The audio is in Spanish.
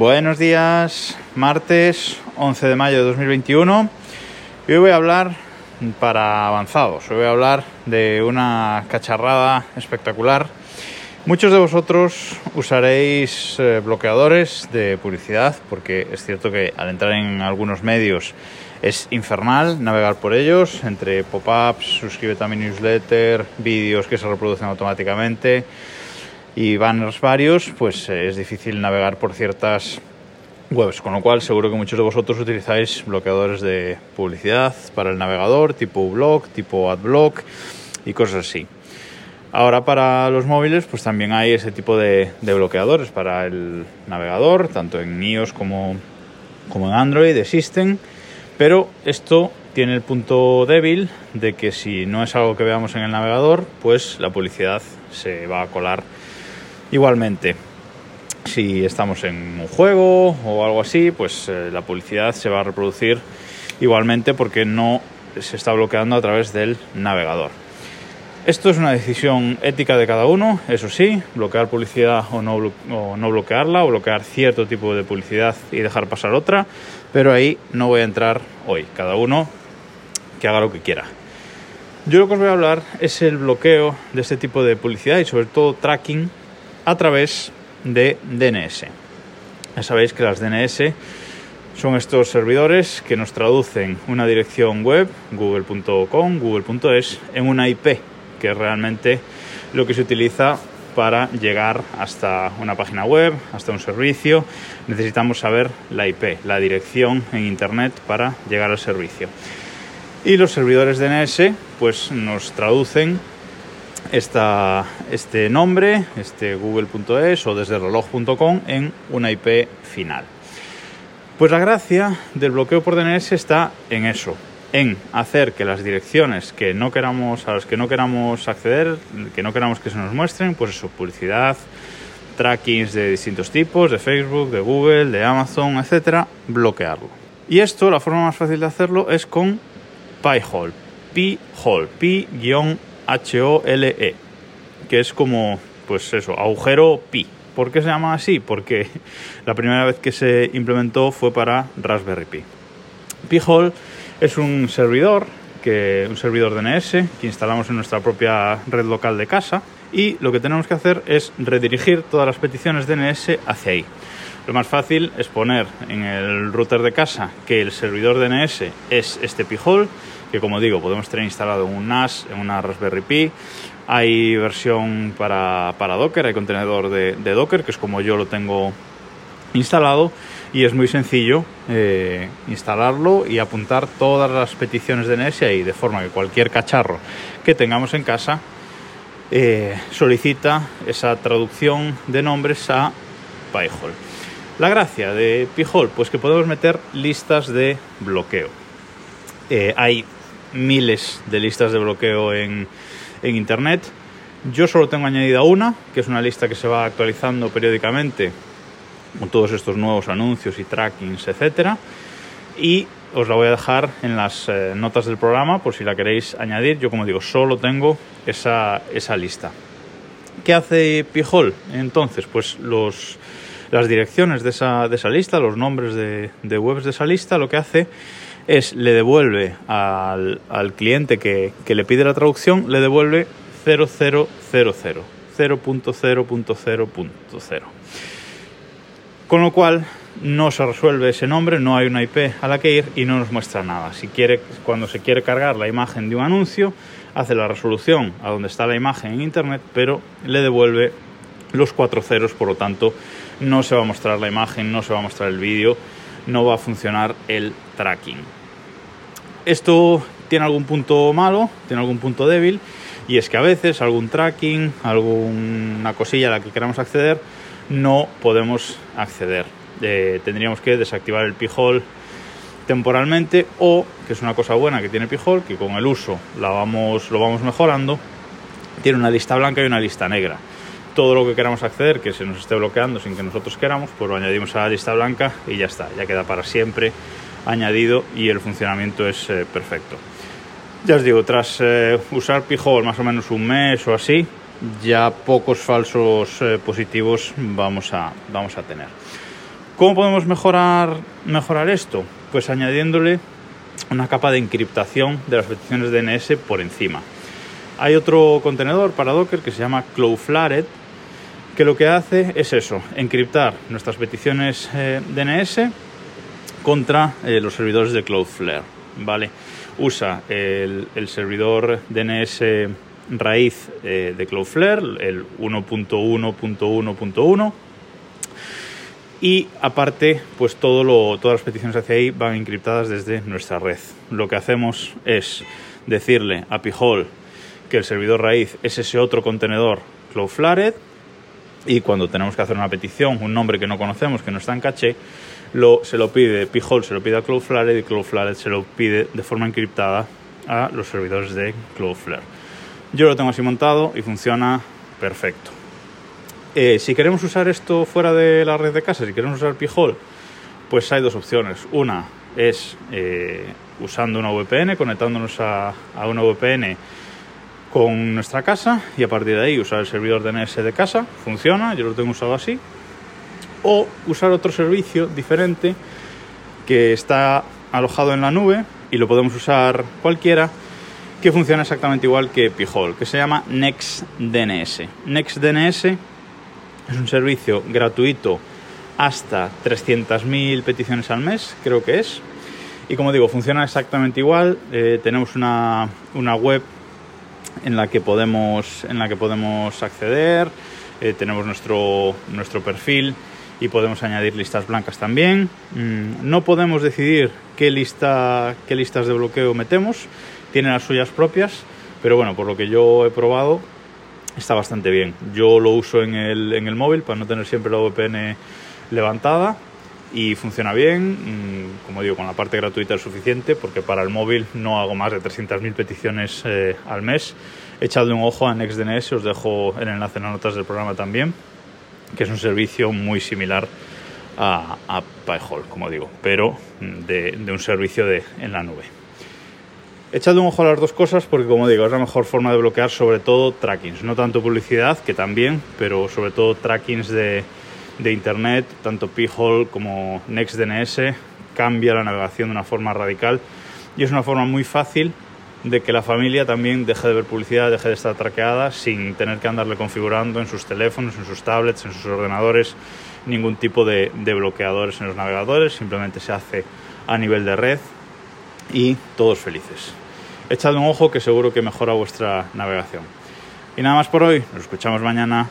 Buenos días, martes 11 de mayo de 2021. hoy voy a hablar para avanzados, hoy voy a hablar de una cacharrada espectacular. Muchos de vosotros usaréis eh, bloqueadores de publicidad porque es cierto que al entrar en algunos medios es infernal navegar por ellos, entre pop-ups, suscríbete a mi newsletter, vídeos que se reproducen automáticamente y banners varios, pues eh, es difícil navegar por ciertas webs, con lo cual seguro que muchos de vosotros utilizáis bloqueadores de publicidad para el navegador, tipo blog, tipo adblock y cosas así. Ahora para los móviles pues también hay ese tipo de, bloqueadores para el navegador, tanto en iOS como, como en Android existen, pero esto tiene el punto débil de que si no es algo que veamos en el navegador, pues la publicidad se va a colar Igualmente, si estamos en un juego o algo así, pues eh, la publicidad se va a reproducir igualmente porque no se está bloqueando a través del navegador. Esto es una decisión ética de cada uno, eso sí, bloquear publicidad o no, o no, bloquearla, o bloquear cierto tipo de publicidad y dejar pasar otra, pero ahí no voy a entrar hoy, cada uno que haga lo que quiera. Yo lo que os voy a hablar es el bloqueo de este tipo de publicidad y sobre todo tracking a través de DNS. Ya sabéis que las DNS son estos servidores que nos traducen una dirección web, google.com, google.es, en una IP, que es realmente lo que se utiliza para llegar hasta una página web, hasta un servicio. Necesitamos saber la IP, la dirección en Internet para llegar al servicio. Y los servidores DNS pues nos traducen esta, este nombre, este google.es o desde reloj.com en una IP final. Pues la gracia del bloqueo por DNS está en eso, en hacer que las direcciones que no queramos, a las que no queramos acceder, que no queramos que se nos muestren, pues eso, publicidad, trackings de distintos tipos, de Facebook, de Google, de Amazon, etcétera, bloquearlo. Y esto, la forma más fácil de hacerlo es con Pi-hole, Pi-hole, pi-hole H-O-L-E, que es como, pues eso, agujero pi. ¿Por qué se llama así? Porque la primera vez que se implementó fue para Raspberry Pi. Pi-hole es un servidor, que, un servidor DNS que instalamos en nuestra propia red local de casa y lo que tenemos que hacer es redirigir todas las peticiones DNS hacia ahí. Lo más fácil es poner en el router de casa que el servidor DNS es este Pi-hole que como digo podemos tener instalado en un NAS, en una Raspberry Pi. Hay versión para, Docker, hay contenedor de, Docker, que es como yo lo tengo instalado y es muy sencillo eh, instalarlo y apuntar todas las peticiones de NS ahí, de forma que cualquier cacharro que tengamos en casa eh, solicita esa traducción de nombres a Pi-hole. La gracia de Pi-hole, pues que podemos meter listas de bloqueo. Eh, hay miles de listas de bloqueo en, Internet. Yo solo tengo añadida una, que es una lista que se va actualizando periódicamente con todos estos nuevos anuncios y trackings, etcétera. Y os la voy a dejar en las eh, notas del programa por si la queréis añadir. Yo, como digo, solo tengo esa, esa lista. ¿Qué hace Pijol? Entonces, pues los, las direcciones de esa, de esa lista, los nombres de, de webs de esa lista, lo que hace es le devuelve al, cliente que, le pide la traducción, le devuelve 0000, 0.0.0.0. Con lo cual no se resuelve ese nombre, no hay una IP a la que ir y no nos muestra nada. Si quiere, cuando se quiere cargar la imagen de un anuncio, hace la resolución a donde está la imagen en internet, pero le devuelve los cuatro ceros, por lo tanto no se va a mostrar la imagen, no se va a mostrar el vídeo, no va a funcionar el tracking. Esto tiene algún punto malo, tiene algún punto débil, y es que a veces algún tracking, alguna cosilla a la que queramos acceder, no podemos acceder. Eh, tendríamos que desactivar el pijol temporalmente o, que es una cosa buena que tiene pijol, que con el uso la vamos, lo vamos mejorando, tiene una lista blanca y una lista negra. Todo lo que queramos acceder que se nos esté bloqueando sin que nosotros queramos, pues lo añadimos a la lista blanca y ya está, ya queda para siempre añadido y el funcionamiento es eh, perfecto. Ya os digo, tras eh, usar Pijol más o menos un mes o así, ya pocos falsos eh, positivos vamos a, vamos a tener. ¿Cómo podemos mejorar, mejorar esto? Pues añadiéndole una capa de encriptación de las peticiones DNS por encima. Hay otro contenedor para Docker que se llama Cloudflare, que lo que hace es eso, encriptar nuestras peticiones DNS contra eh, los servidores de Cloudflare. ¿vale? Usa el, servidor DNS raíz eh, de Cloudflare, el 1.1.1.1 y aparte, pues todo lo, todas las peticiones hacia ahí van encriptadas desde nuestra red. Lo que hacemos es decirle a Pijol que el servidor raíz es ese otro contenedor Cloudflare y cuando tenemos que hacer una petición, un nombre que no conocemos, que no está en caché, lo, se lo pide Pijol, se lo pide a Cloudflare y Cloudflare se lo pide de forma encriptada a los servidores de Cloudflare. Yo lo tengo así montado y funciona perfecto. Eh, si queremos usar esto fuera de la red de casa, si queremos usar Pijol, pues hay dos opciones. Una es eh, usando una VPN, conectándonos a, una VPN con nuestra casa y a partir de ahí usar el servidor DNS de casa, funciona, yo lo tengo usado así. O usar otro servicio diferente que está alojado en la nube y lo podemos usar cualquiera, que funciona exactamente igual que Pijol, que se llama NextDNS. NextDNS es un servicio gratuito hasta 300.000 peticiones al mes, creo que es. Y como digo, funciona exactamente igual. Eh, tenemos una, web en la que podemos, en la que podemos acceder. Eh, tenemos nuestro, nuestro perfil y podemos añadir listas blancas también. Mm, no podemos decidir qué, lista, qué listas de bloqueo metemos. Tienen las suyas propias. Pero bueno, por lo que yo he probado, está bastante bien. Yo lo uso en el, en el móvil para no tener siempre la VPN levantada y funciona bien. Mm, como digo, con la parte gratuita es suficiente porque para el móvil no hago más de 300.000 peticiones eh, al mes. Echadle un ojo a NextDNS, os dejo el enlace en las notas del programa también, que es un servicio muy similar a, a como digo, pero de, un servicio de, en la nube. Echad un ojo a las dos cosas porque, como digo, es la mejor forma de bloquear sobre todo trackings. No tanto publicidad, que también, pero sobre todo trackings de, de Internet, tanto P-Hole como NextDNS, cambia la navegación de una forma radical y es una forma muy fácil de que la familia también deje de ver publicidad, deje de estar traqueada sin tener que andarle configurando en sus teléfonos, en sus tablets, en sus ordenadores, ningún tipo de, de bloqueadores en los navegadores, simplemente se hace a nivel de red y todos felices. Echad un ojo que seguro que mejora vuestra navegación. Y nada más por hoy, nos escuchamos mañana.